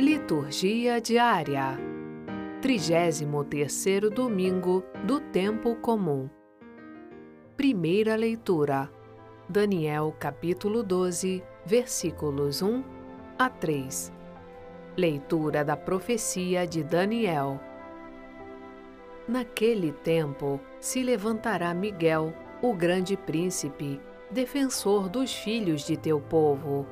Liturgia diária. 33º domingo do tempo comum. Primeira leitura. Daniel capítulo 12, versículos 1 a 3. Leitura da profecia de Daniel. Naquele tempo se levantará Miguel, o grande príncipe, defensor dos filhos de teu povo,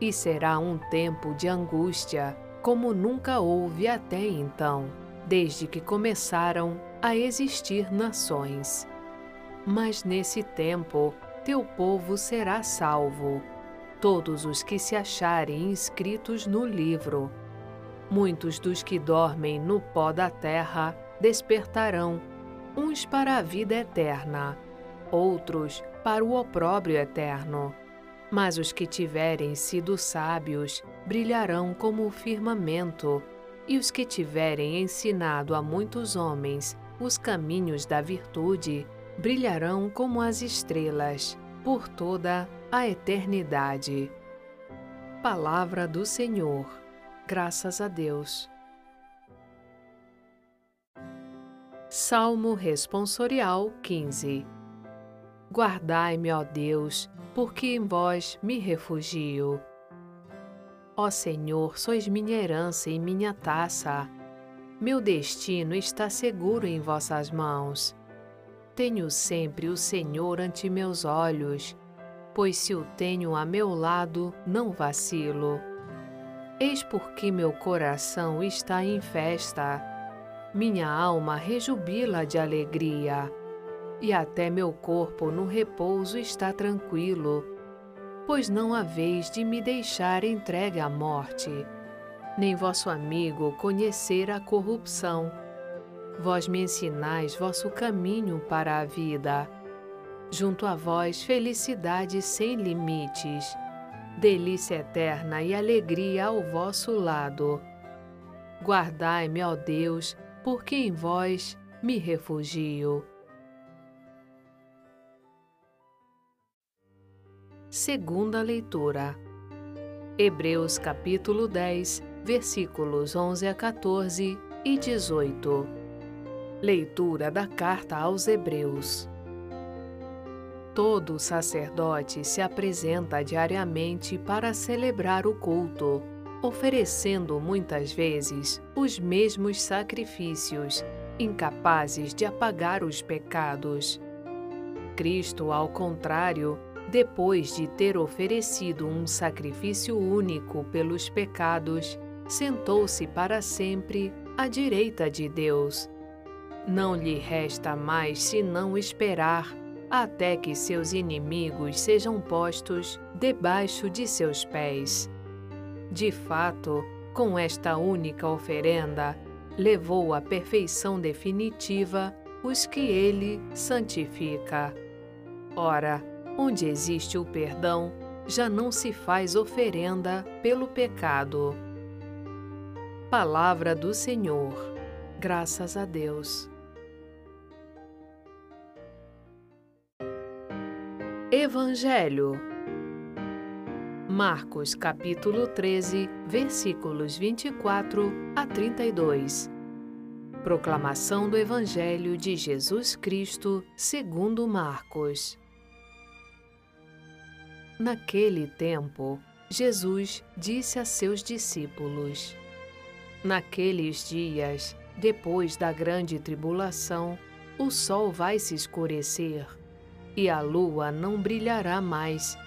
e será um tempo de angústia, como nunca houve até então, desde que começaram a existir nações. Mas nesse tempo teu povo será salvo, todos os que se acharem inscritos no livro. Muitos dos que dormem no pó da terra despertarão, uns para a vida eterna, outros para o opróbrio eterno. Mas os que tiverem sido sábios brilharão como o firmamento, e os que tiverem ensinado a muitos homens os caminhos da virtude brilharão como as estrelas por toda a eternidade. Palavra do Senhor. Graças a Deus. Salmo Responsorial 15 Guardai-me, ó Deus, porque em vós me refugio. Ó Senhor, sois minha herança e minha taça. Meu destino está seguro em vossas mãos. Tenho sempre o Senhor ante meus olhos, pois se o tenho a meu lado, não vacilo. Eis porque meu coração está em festa, minha alma rejubila de alegria e até meu corpo no repouso está tranquilo, pois não há vez de me deixar entregue à morte, nem vosso amigo conhecer a corrupção. Vós me ensinais vosso caminho para a vida. Junto a vós, felicidade sem limites, delícia eterna e alegria ao vosso lado. Guardai-me, ó Deus, porque em vós me refugio. Segunda leitura. Hebreus capítulo 10, versículos 11 a 14 e 18. Leitura da carta aos Hebreus. Todo sacerdote se apresenta diariamente para celebrar o culto, oferecendo muitas vezes os mesmos sacrifícios, incapazes de apagar os pecados. Cristo, ao contrário, depois de ter oferecido um sacrifício único pelos pecados, sentou-se para sempre à direita de Deus. Não lhe resta mais senão esperar até que seus inimigos sejam postos debaixo de seus pés. De fato, com esta única oferenda, levou à perfeição definitiva os que ele santifica. Ora, Onde existe o perdão, já não se faz oferenda pelo pecado. Palavra do Senhor. Graças a Deus. Evangelho. Marcos capítulo 13, versículos 24 a 32. Proclamação do Evangelho de Jesus Cristo, segundo Marcos. Naquele tempo, Jesus disse a seus discípulos: Naqueles dias, depois da grande tribulação, o sol vai se escurecer e a lua não brilhará mais.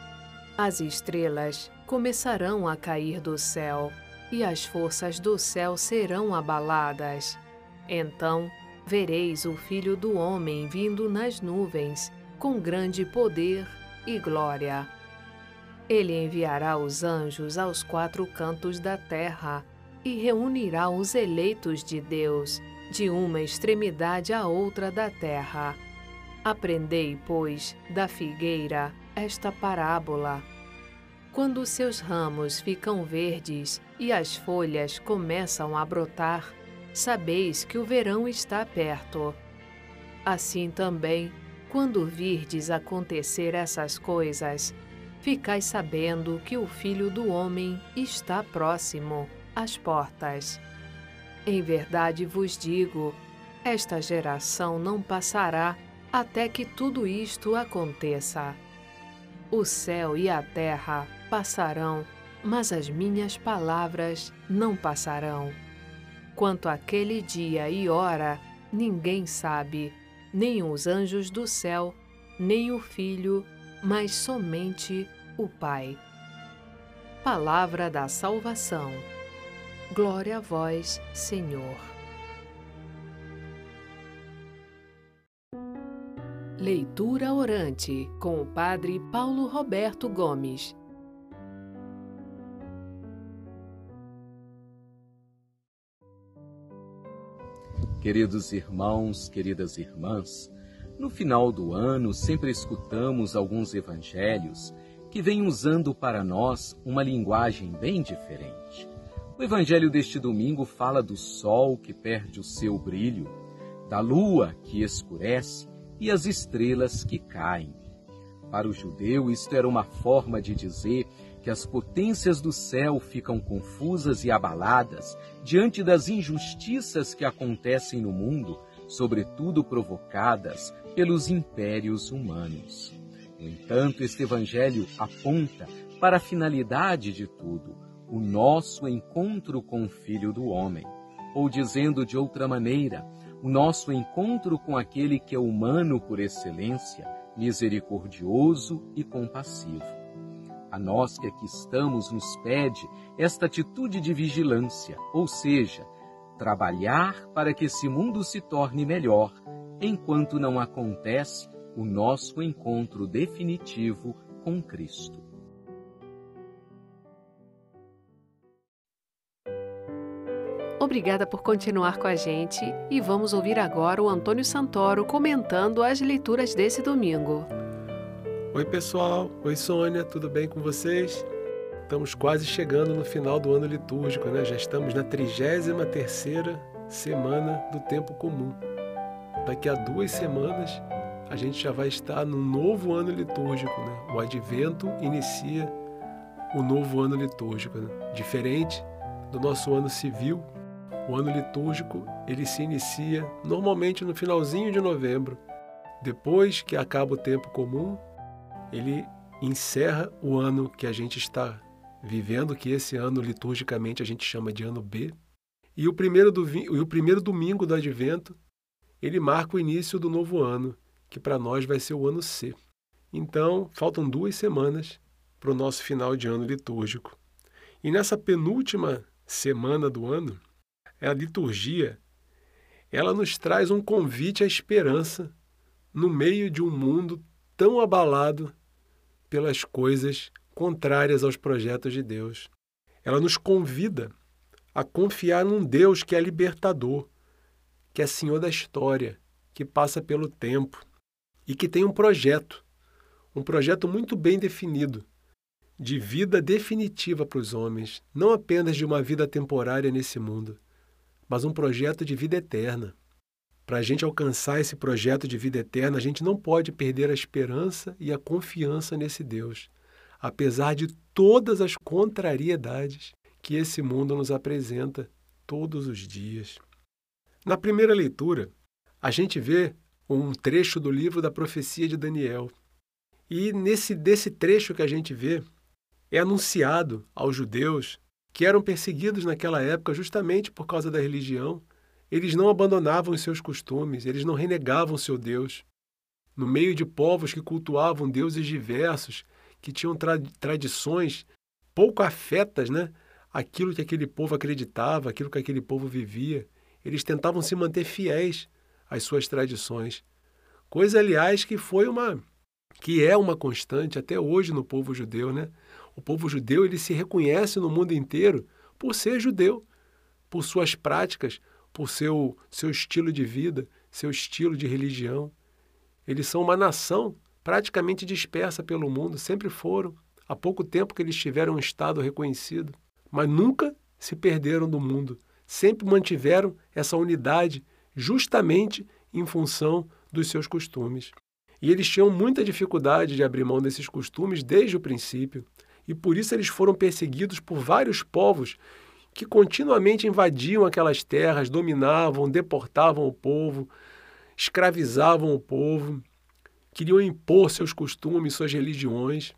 As estrelas começarão a cair do céu e as forças do céu serão abaladas. Então vereis o Filho do Homem vindo nas nuvens, com grande poder e glória. Ele enviará os anjos aos quatro cantos da terra e reunirá os eleitos de Deus de uma extremidade à outra da terra. Aprendei, pois, da figueira esta parábola. Quando seus ramos ficam verdes e as folhas começam a brotar, sabeis que o verão está perto. Assim também, quando virdes acontecer essas coisas, ficai sabendo que o Filho do Homem está próximo. às portas. Em verdade vos digo: esta geração não passará até que tudo isto aconteça. O céu e a terra passarão, mas as minhas palavras não passarão. Quanto àquele dia e hora, ninguém sabe, nem os anjos do céu, nem o Filho, mas somente o Pai. Palavra da salvação. Glória a vós, Senhor. Leitura orante com o Padre Paulo Roberto Gomes. Queridos irmãos, queridas irmãs, no final do ano sempre escutamos alguns evangelhos que vêm usando para nós uma linguagem bem diferente. O evangelho deste domingo fala do sol que perde o seu brilho, da lua que escurece e as estrelas que caem. Para o judeu, isto era uma forma de dizer que as potências do céu ficam confusas e abaladas diante das injustiças que acontecem no mundo, sobretudo provocadas pelos impérios humanos. No entanto, este Evangelho aponta para a finalidade de tudo, o nosso encontro com o Filho do Homem. Ou dizendo de outra maneira, o nosso encontro com aquele que é humano por excelência, misericordioso e compassivo. A nós que aqui estamos nos pede esta atitude de vigilância, ou seja, trabalhar para que esse mundo se torne melhor, enquanto não acontece o nosso encontro definitivo com Cristo. Obrigada por continuar com a gente e vamos ouvir agora o Antônio Santoro comentando as leituras desse domingo. Oi, pessoal. Oi, Sônia. Tudo bem com vocês? Estamos quase chegando no final do ano litúrgico, né? Já estamos na 33ª semana do tempo comum. Daqui a duas semanas a gente já vai estar no novo ano litúrgico, né? O Advento inicia o novo ano litúrgico, né? diferente do nosso ano civil, o ano litúrgico ele se inicia normalmente no finalzinho de novembro. Depois que acaba o tempo comum, ele encerra o ano que a gente está vivendo, que esse ano liturgicamente a gente chama de ano B. E o primeiro, do, o primeiro domingo do advento, ele marca o início do novo ano, que para nós vai ser o ano C. Então, faltam duas semanas para o nosso final de ano litúrgico. E nessa penúltima semana do ano, a liturgia, ela nos traz um convite à esperança no meio de um mundo tão abalado pelas coisas contrárias aos projetos de Deus. Ela nos convida a confiar num Deus que é libertador, que é Senhor da história, que passa pelo tempo e que tem um projeto, um projeto muito bem definido, de vida definitiva para os homens, não apenas de uma vida temporária nesse mundo, mas um projeto de vida eterna. Para a gente alcançar esse projeto de vida eterna, a gente não pode perder a esperança e a confiança nesse Deus, apesar de todas as contrariedades que esse mundo nos apresenta todos os dias. Na primeira leitura, a gente vê um trecho do livro da profecia de Daniel. E nesse desse trecho que a gente vê, é anunciado aos judeus que eram perseguidos naquela época justamente por causa da religião. Eles não abandonavam os seus costumes, eles não renegavam seu Deus. No meio de povos que cultuavam deuses diversos, que tinham tra tradições pouco afetas, né? Aquilo que aquele povo acreditava, aquilo que aquele povo vivia, eles tentavam se manter fiéis às suas tradições. Coisa, aliás, que foi uma que é uma constante até hoje no povo judeu, né? O povo judeu ele se reconhece no mundo inteiro por ser judeu, por suas práticas, por seu, seu estilo de vida, seu estilo de religião. Eles são uma nação praticamente dispersa pelo mundo, sempre foram. Há pouco tempo que eles tiveram um Estado reconhecido, mas nunca se perderam do mundo. Sempre mantiveram essa unidade, justamente em função dos seus costumes. E eles tinham muita dificuldade de abrir mão desses costumes desde o princípio. E por isso eles foram perseguidos por vários povos que continuamente invadiam aquelas terras, dominavam, deportavam o povo, escravizavam o povo, queriam impor seus costumes, suas religiões.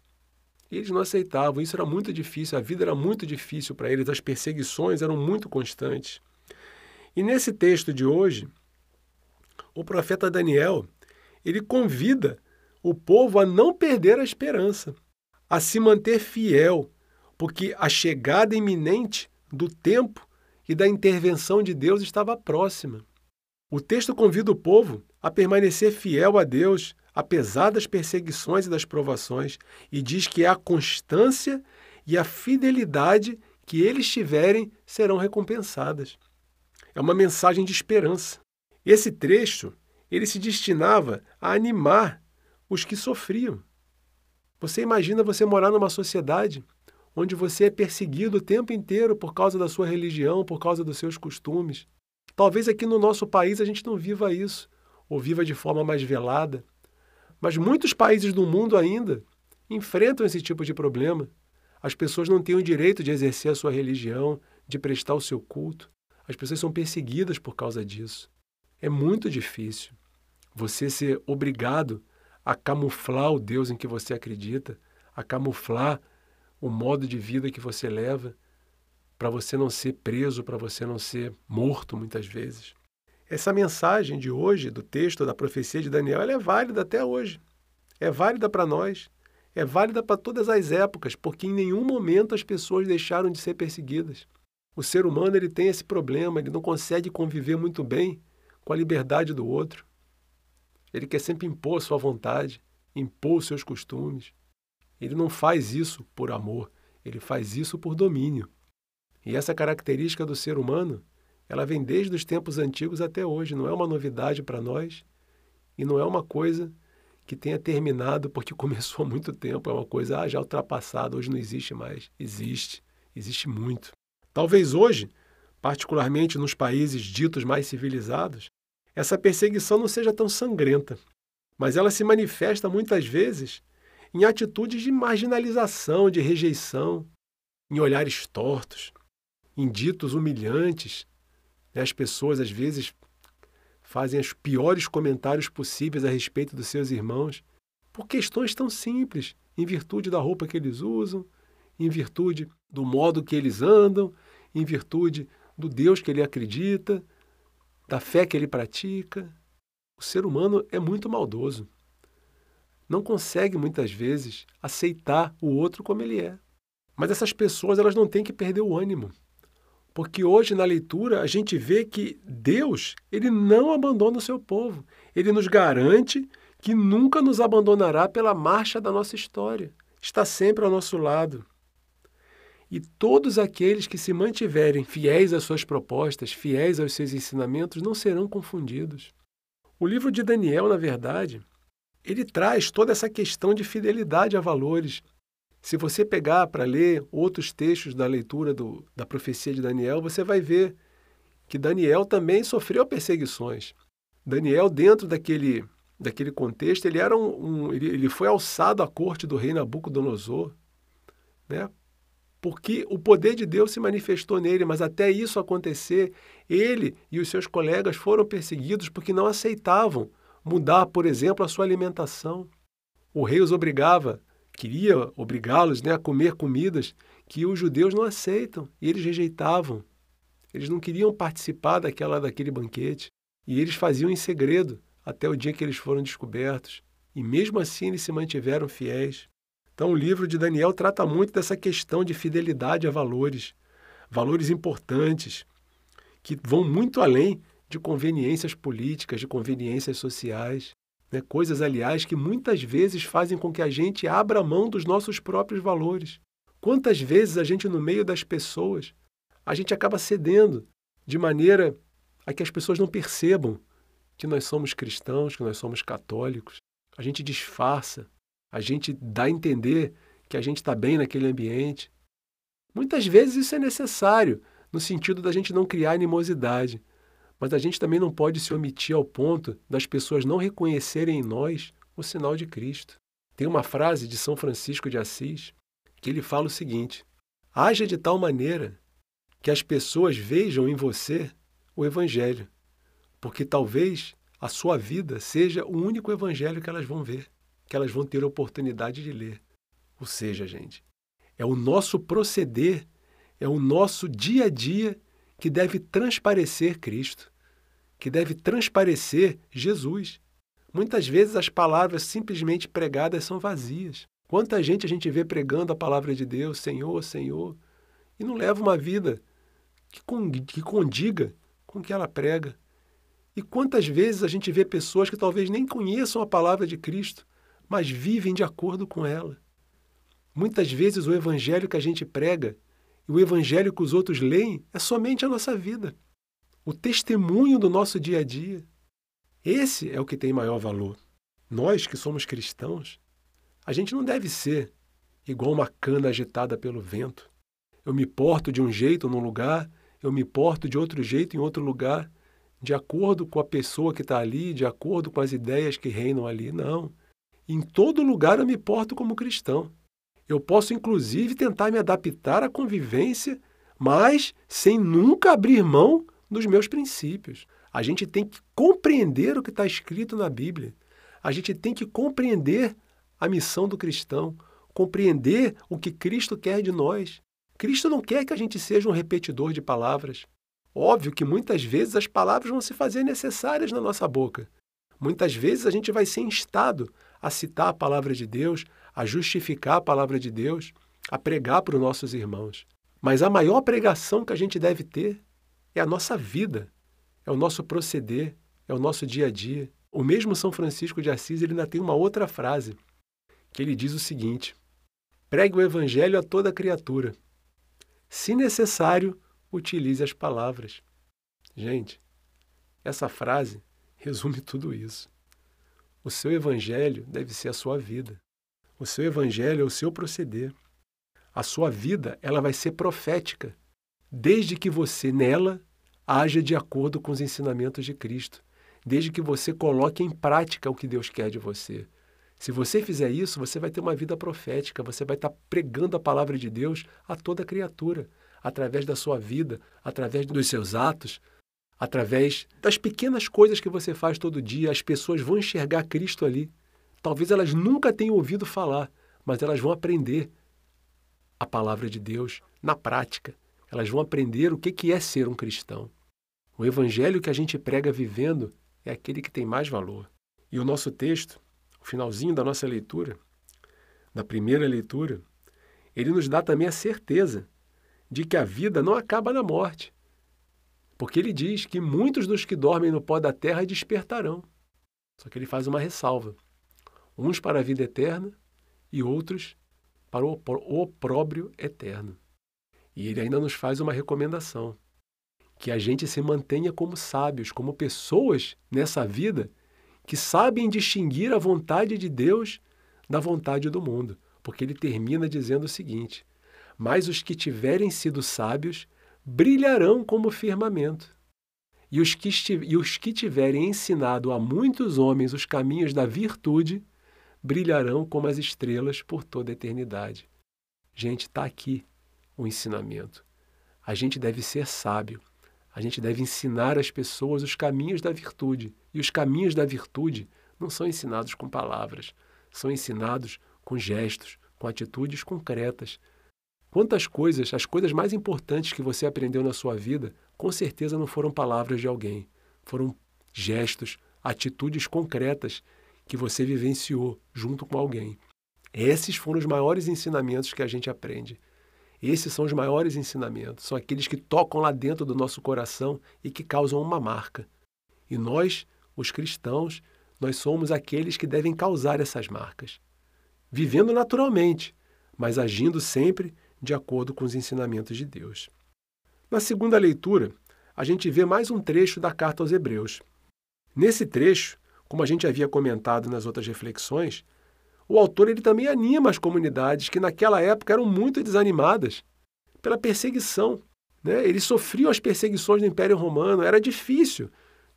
E eles não aceitavam, isso era muito difícil, a vida era muito difícil para eles, as perseguições eram muito constantes. E nesse texto de hoje, o profeta Daniel, ele convida o povo a não perder a esperança, a se manter fiel, porque a chegada iminente do tempo e da intervenção de Deus estava próxima. O texto convida o povo a permanecer fiel a Deus, apesar das perseguições e das provações, e diz que a constância e a fidelidade que eles tiverem serão recompensadas. É uma mensagem de esperança. Esse trecho, ele se destinava a animar os que sofriam. Você imagina você morar numa sociedade onde você é perseguido o tempo inteiro por causa da sua religião, por causa dos seus costumes. Talvez aqui no nosso país a gente não viva isso, ou viva de forma mais velada. Mas muitos países do mundo ainda enfrentam esse tipo de problema. As pessoas não têm o direito de exercer a sua religião, de prestar o seu culto. As pessoas são perseguidas por causa disso. É muito difícil você ser obrigado a camuflar o Deus em que você acredita, a camuflar o modo de vida que você leva, para você não ser preso, para você não ser morto muitas vezes. Essa mensagem de hoje, do texto da profecia de Daniel, ela é válida até hoje. É válida para nós. É válida para todas as épocas, porque em nenhum momento as pessoas deixaram de ser perseguidas. O ser humano ele tem esse problema, ele não consegue conviver muito bem com a liberdade do outro. Ele quer sempre impor sua vontade, impor os seus costumes. Ele não faz isso por amor, ele faz isso por domínio. E essa característica do ser humano, ela vem desde os tempos antigos até hoje, não é uma novidade para nós e não é uma coisa que tenha terminado porque começou há muito tempo, é uma coisa ah, já ultrapassada, hoje não existe mais. Existe, existe muito. Talvez hoje, particularmente nos países ditos mais civilizados, essa perseguição não seja tão sangrenta, mas ela se manifesta muitas vezes em atitudes de marginalização, de rejeição, em olhares tortos, em ditos humilhantes. Né? As pessoas, às vezes, fazem os piores comentários possíveis a respeito dos seus irmãos por questões tão simples, em virtude da roupa que eles usam, em virtude do modo que eles andam, em virtude do Deus que ele acredita, da fé que ele pratica. O ser humano é muito maldoso não consegue muitas vezes aceitar o outro como ele é. Mas essas pessoas elas não têm que perder o ânimo. Porque hoje na leitura a gente vê que Deus, ele não abandona o seu povo. Ele nos garante que nunca nos abandonará pela marcha da nossa história. Está sempre ao nosso lado. E todos aqueles que se mantiverem fiéis às suas propostas, fiéis aos seus ensinamentos, não serão confundidos. O livro de Daniel, na verdade, ele traz toda essa questão de fidelidade a valores. Se você pegar para ler outros textos da leitura do, da profecia de Daniel, você vai ver que Daniel também sofreu perseguições. Daniel, dentro daquele, daquele contexto, ele, era um, um ele, ele foi alçado à corte do rei Nabucodonosor, né? Porque o poder de Deus se manifestou nele, mas até isso acontecer, ele e os seus colegas foram perseguidos porque não aceitavam mudar, por exemplo, a sua alimentação. O rei os obrigava, queria obrigá-los né, a comer comidas que os judeus não aceitam e eles rejeitavam. Eles não queriam participar daquela daquele banquete e eles faziam em segredo até o dia que eles foram descobertos. E mesmo assim eles se mantiveram fiéis. Então o livro de Daniel trata muito dessa questão de fidelidade a valores, valores importantes que vão muito além de conveniências políticas, de conveniências sociais. Né? Coisas, aliás, que muitas vezes fazem com que a gente abra mão dos nossos próprios valores. Quantas vezes a gente, no meio das pessoas, a gente acaba cedendo de maneira a que as pessoas não percebam que nós somos cristãos, que nós somos católicos. A gente disfarça, a gente dá a entender que a gente está bem naquele ambiente. Muitas vezes isso é necessário, no sentido da gente não criar animosidade. Mas a gente também não pode se omitir ao ponto das pessoas não reconhecerem em nós o sinal de Cristo. Tem uma frase de São Francisco de Assis que ele fala o seguinte: Haja de tal maneira que as pessoas vejam em você o Evangelho, porque talvez a sua vida seja o único Evangelho que elas vão ver, que elas vão ter a oportunidade de ler. Ou seja, gente, é o nosso proceder, é o nosso dia a dia que deve transparecer Cristo, que deve transparecer Jesus. Muitas vezes as palavras simplesmente pregadas são vazias. Quanta gente a gente vê pregando a palavra de Deus, Senhor, Senhor, e não leva uma vida que, condiga com o que ela prega. E quantas vezes a gente vê pessoas que talvez nem conheçam a palavra de Cristo, mas vivem de acordo com ela. Muitas vezes o evangelho que a gente prega e o evangelho que os outros leem é somente a nossa vida, o testemunho do nosso dia a dia. Esse é o que tem maior valor. Nós que somos cristãos, a gente não deve ser igual uma cana agitada pelo vento. Eu me porto de um jeito num lugar, eu me porto de outro jeito em outro lugar, de acordo com a pessoa que está ali, de acordo com as ideias que reinam ali. Não. Em todo lugar eu me porto como cristão. Eu posso, inclusive, tentar me adaptar à convivência, mas sem nunca abrir mão dos meus princípios. A gente tem que compreender o que está escrito na Bíblia. A gente tem que compreender a missão do cristão, compreender o que Cristo quer de nós. Cristo não quer que a gente seja um repetidor de palavras. Óbvio que muitas vezes as palavras vão se fazer necessárias na nossa boca. Muitas vezes a gente vai ser instado a citar a palavra de Deus, a justificar a palavra de Deus, a pregar para os nossos irmãos. Mas a maior pregação que a gente deve ter é a nossa vida, é o nosso proceder, é o nosso dia a dia. O mesmo São Francisco de Assis ele ainda tem uma outra frase que ele diz o seguinte: pregue o evangelho a toda criatura. Se necessário, utilize as palavras. Gente, essa frase resume tudo isso. O seu evangelho deve ser a sua vida. O seu evangelho é o seu proceder. A sua vida, ela vai ser profética, desde que você nela haja de acordo com os ensinamentos de Cristo, desde que você coloque em prática o que Deus quer de você. Se você fizer isso, você vai ter uma vida profética, você vai estar pregando a palavra de Deus a toda criatura, através da sua vida, através dos seus atos, através das pequenas coisas que você faz todo dia. As pessoas vão enxergar Cristo ali. Talvez elas nunca tenham ouvido falar, mas elas vão aprender a palavra de Deus na prática. Elas vão aprender o que é ser um cristão. O evangelho que a gente prega vivendo é aquele que tem mais valor. E o nosso texto finalzinho da nossa leitura, da primeira leitura, ele nos dá também a certeza de que a vida não acaba na morte. Porque ele diz que muitos dos que dormem no pó da terra despertarão. Só que ele faz uma ressalva: uns para a vida eterna e outros para o opróbrio eterno. E ele ainda nos faz uma recomendação: que a gente se mantenha como sábios, como pessoas nessa vida que sabem distinguir a vontade de Deus da vontade do mundo, porque ele termina dizendo o seguinte: Mas os que tiverem sido sábios brilharão como firmamento. E os, que e os que tiverem ensinado a muitos homens os caminhos da virtude brilharão como as estrelas por toda a eternidade. Gente, está aqui o ensinamento. A gente deve ser sábio. A gente deve ensinar às pessoas os caminhos da virtude. E os caminhos da virtude não são ensinados com palavras, são ensinados com gestos, com atitudes concretas. Quantas coisas, as coisas mais importantes que você aprendeu na sua vida, com certeza não foram palavras de alguém, foram gestos, atitudes concretas que você vivenciou junto com alguém. Esses foram os maiores ensinamentos que a gente aprende. Esses são os maiores ensinamentos, são aqueles que tocam lá dentro do nosso coração e que causam uma marca. E nós, os cristãos, nós somos aqueles que devem causar essas marcas, vivendo naturalmente, mas agindo sempre de acordo com os ensinamentos de Deus. Na segunda leitura, a gente vê mais um trecho da carta aos Hebreus. Nesse trecho, como a gente havia comentado nas outras reflexões, o autor ele também anima as comunidades que naquela época eram muito desanimadas pela perseguição. Né? Eles sofriam as perseguições do Império Romano, era difícil.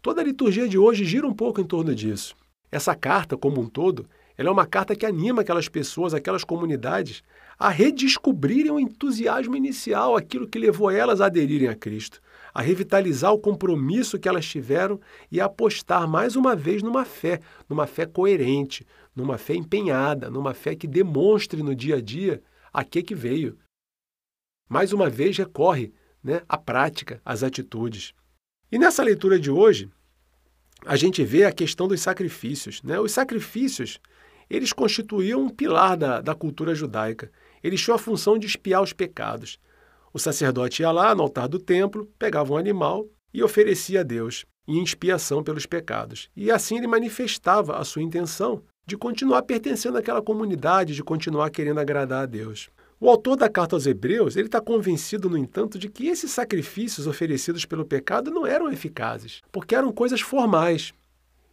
Toda a liturgia de hoje gira um pouco em torno disso. Essa carta, como um todo, Ela é uma carta que anima aquelas pessoas, aquelas comunidades, a redescobrirem o entusiasmo inicial, aquilo que levou elas a aderirem a Cristo, a revitalizar o compromisso que elas tiveram e a apostar mais uma vez numa fé, numa fé coerente, numa fé empenhada, numa fé que demonstre no dia a dia a que que veio. Mais uma vez recorre né, à prática, às atitudes. E nessa leitura de hoje, a gente vê a questão dos sacrifícios. Né? Os sacrifícios eles constituíam um pilar da, da cultura judaica. Eles tinham a função de espiar os pecados. O sacerdote ia lá no altar do templo, pegava um animal e oferecia a Deus em expiação pelos pecados. E assim ele manifestava a sua intenção de continuar pertencendo àquela comunidade, de continuar querendo agradar a Deus. O autor da carta aos Hebreus ele está convencido, no entanto, de que esses sacrifícios oferecidos pelo pecado não eram eficazes, porque eram coisas formais,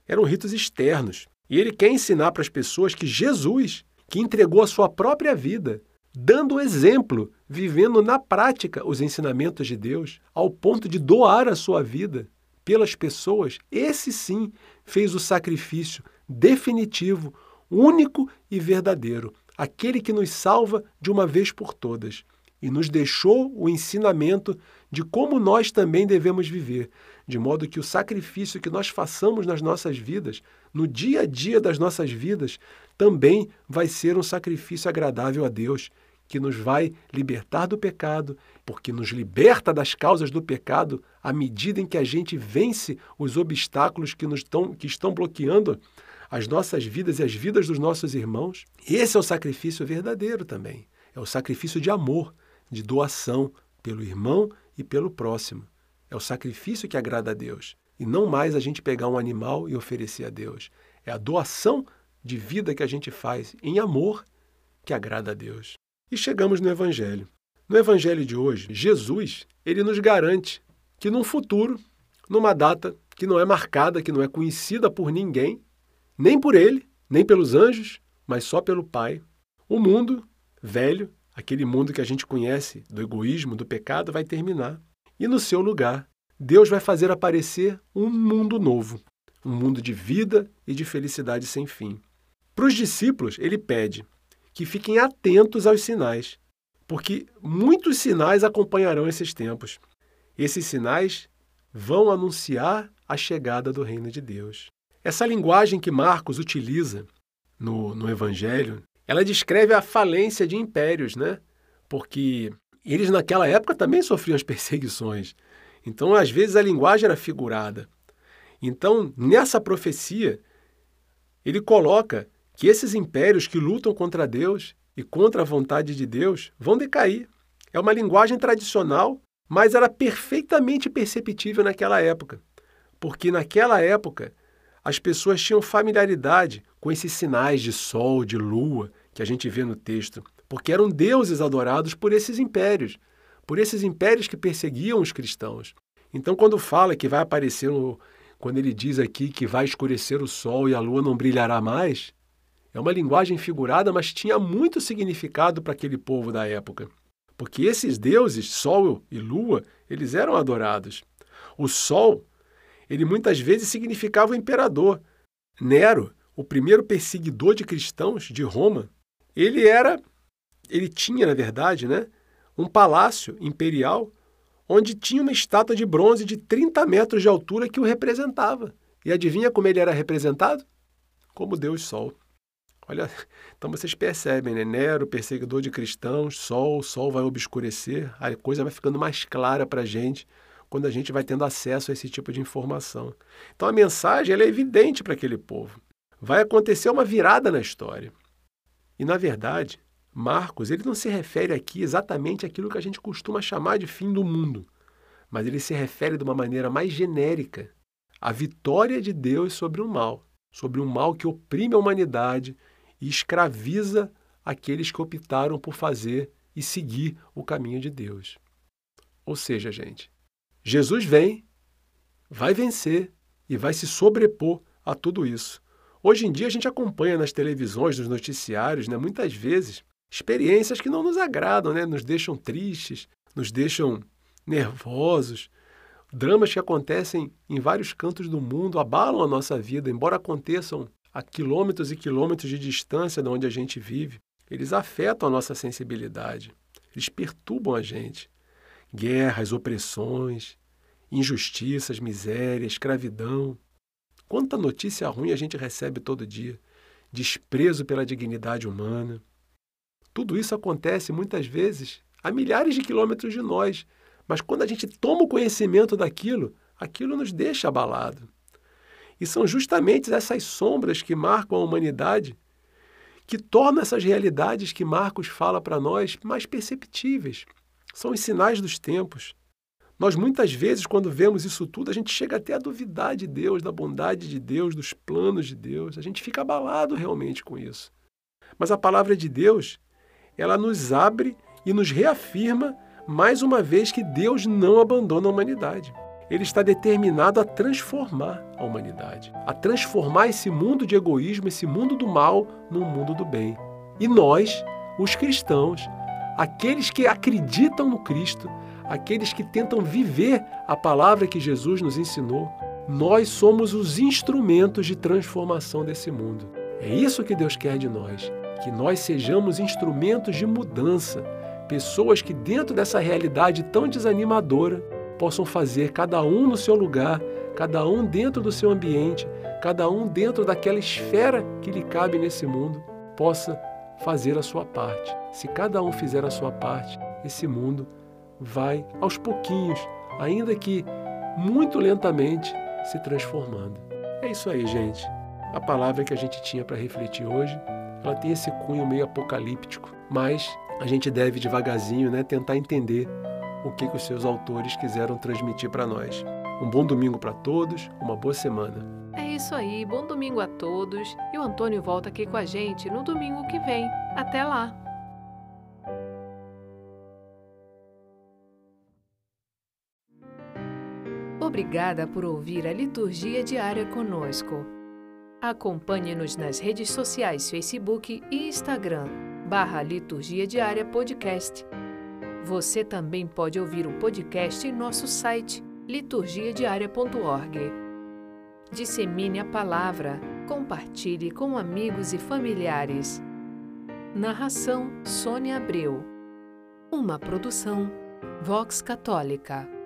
eram ritos externos. E ele quer ensinar para as pessoas que Jesus, que entregou a sua própria vida, dando exemplo, vivendo na prática os ensinamentos de Deus, ao ponto de doar a sua vida pelas pessoas, esse sim fez o sacrifício definitivo, único e verdadeiro, aquele que nos salva de uma vez por todas e nos deixou o ensinamento de como nós também devemos viver, de modo que o sacrifício que nós façamos nas nossas vidas, no dia a dia das nossas vidas, também vai ser um sacrifício agradável a Deus, que nos vai libertar do pecado, porque nos liberta das causas do pecado à medida em que a gente vence os obstáculos que, nos tão, que estão bloqueando as nossas vidas e as vidas dos nossos irmãos. Esse é o sacrifício verdadeiro também. É o sacrifício de amor, de doação pelo irmão e pelo próximo. É o sacrifício que agrada a Deus. E não mais a gente pegar um animal e oferecer a Deus. É a doação de vida que a gente faz em amor que agrada a Deus. E chegamos no Evangelho. No Evangelho de hoje, Jesus ele nos garante que num futuro, numa data que não é marcada, que não é conhecida por ninguém, nem por ele, nem pelos anjos, mas só pelo Pai, o mundo velho, aquele mundo que a gente conhece do egoísmo, do pecado, vai terminar. E no seu lugar, Deus vai fazer aparecer um mundo novo, um mundo de vida e de felicidade sem fim. Para os discípulos, ele pede que fiquem atentos aos sinais, porque muitos sinais acompanharão esses tempos. Esses sinais vão anunciar a chegada do reino de Deus. Essa linguagem que Marcos utiliza no, no Evangelho, ela descreve a falência de impérios, né? Porque eles naquela época também sofriam as perseguições. Então, às vezes, a linguagem era figurada. Então, nessa profecia, ele coloca que esses impérios que lutam contra Deus e contra a vontade de Deus vão decair. É uma linguagem tradicional, mas era perfeitamente perceptível naquela época. Porque naquela época, as pessoas tinham familiaridade com esses sinais de sol, de lua, que a gente vê no texto porque eram deuses adorados por esses impérios, por esses impérios que perseguiam os cristãos. Então, quando fala que vai aparecer, no, quando ele diz aqui que vai escurecer o sol e a lua não brilhará mais, é uma linguagem figurada, mas tinha muito significado para aquele povo da época. Porque esses deuses, sol e lua, eles eram adorados. O sol, ele muitas vezes significava o imperador. Nero, o primeiro perseguidor de cristãos de Roma, ele era ele tinha, na verdade, né, um palácio imperial onde tinha uma estátua de bronze de 30 metros de altura que o representava. E adivinha como ele era representado? Como Deus Sol. Olha, então vocês percebem, né? Nero, perseguidor de cristãos, Sol, Sol vai obscurecer, a coisa vai ficando mais clara para a gente quando a gente vai tendo acesso a esse tipo de informação. Então a mensagem é evidente para aquele povo. Vai acontecer uma virada na história. E na verdade, Marcos, ele não se refere aqui exatamente àquilo que a gente costuma chamar de fim do mundo, mas ele se refere de uma maneira mais genérica à vitória de Deus sobre o mal, sobre um mal que oprime a humanidade e escraviza aqueles que optaram por fazer e seguir o caminho de Deus. Ou seja, gente, Jesus vem, vai vencer e vai se sobrepor a tudo isso. Hoje em dia a gente acompanha nas televisões, nos noticiários, né, muitas vezes, experiências que não nos agradam, né? nos deixam tristes, nos deixam nervosos. Dramas que acontecem em vários cantos do mundo abalam a nossa vida, embora aconteçam a quilômetros e quilômetros de distância de onde a gente vive, eles afetam a nossa sensibilidade, eles perturbam a gente. Guerras, opressões, injustiças, miséria, escravidão. Quanta notícia ruim a gente recebe todo dia. Desprezo pela dignidade humana. Tudo isso acontece muitas vezes a milhares de quilômetros de nós, mas quando a gente toma o conhecimento daquilo, aquilo nos deixa abalado. E são justamente essas sombras que marcam a humanidade que tornam essas realidades que Marcos fala para nós mais perceptíveis. São os sinais dos tempos. Nós muitas vezes, quando vemos isso tudo, a gente chega até a duvidar de Deus, da bondade de Deus, dos planos de Deus. A gente fica abalado realmente com isso. Mas a palavra de Deus, ela nos abre e nos reafirma mais uma vez que Deus não abandona a humanidade. Ele está determinado a transformar a humanidade, a transformar esse mundo de egoísmo, esse mundo do mal, num mundo do bem. E nós, os cristãos, aqueles que acreditam no Cristo, aqueles que tentam viver a palavra que Jesus nos ensinou, nós somos os instrumentos de transformação desse mundo. É isso que Deus quer de nós, que nós sejamos instrumentos de mudança, pessoas que dentro dessa realidade tão desanimadora possam fazer cada um no seu lugar, cada um dentro do seu ambiente, cada um dentro daquela esfera que lhe cabe nesse mundo, possa fazer a sua parte. Se cada um fizer a sua parte, esse mundo vai aos pouquinhos, ainda que muito lentamente, se transformando. É isso aí, gente. A palavra que a gente tinha para refletir hoje, ela tem esse cunho meio apocalíptico, mas a gente deve devagarzinho, né, tentar entender o que, que os seus autores quiseram transmitir para nós. Um bom domingo para todos, uma boa semana. É isso aí, bom domingo a todos. E o Antônio volta aqui com a gente no domingo que vem. Até lá! Obrigada por ouvir a liturgia diária conosco. Acompanhe-nos nas redes sociais Facebook e Instagram, barra Liturgia Diária Podcast. Você também pode ouvir o podcast em nosso site liturgiadiaria.org. Dissemine a palavra, compartilhe com amigos e familiares. Narração Sônia Abreu. Uma produção Vox Católica.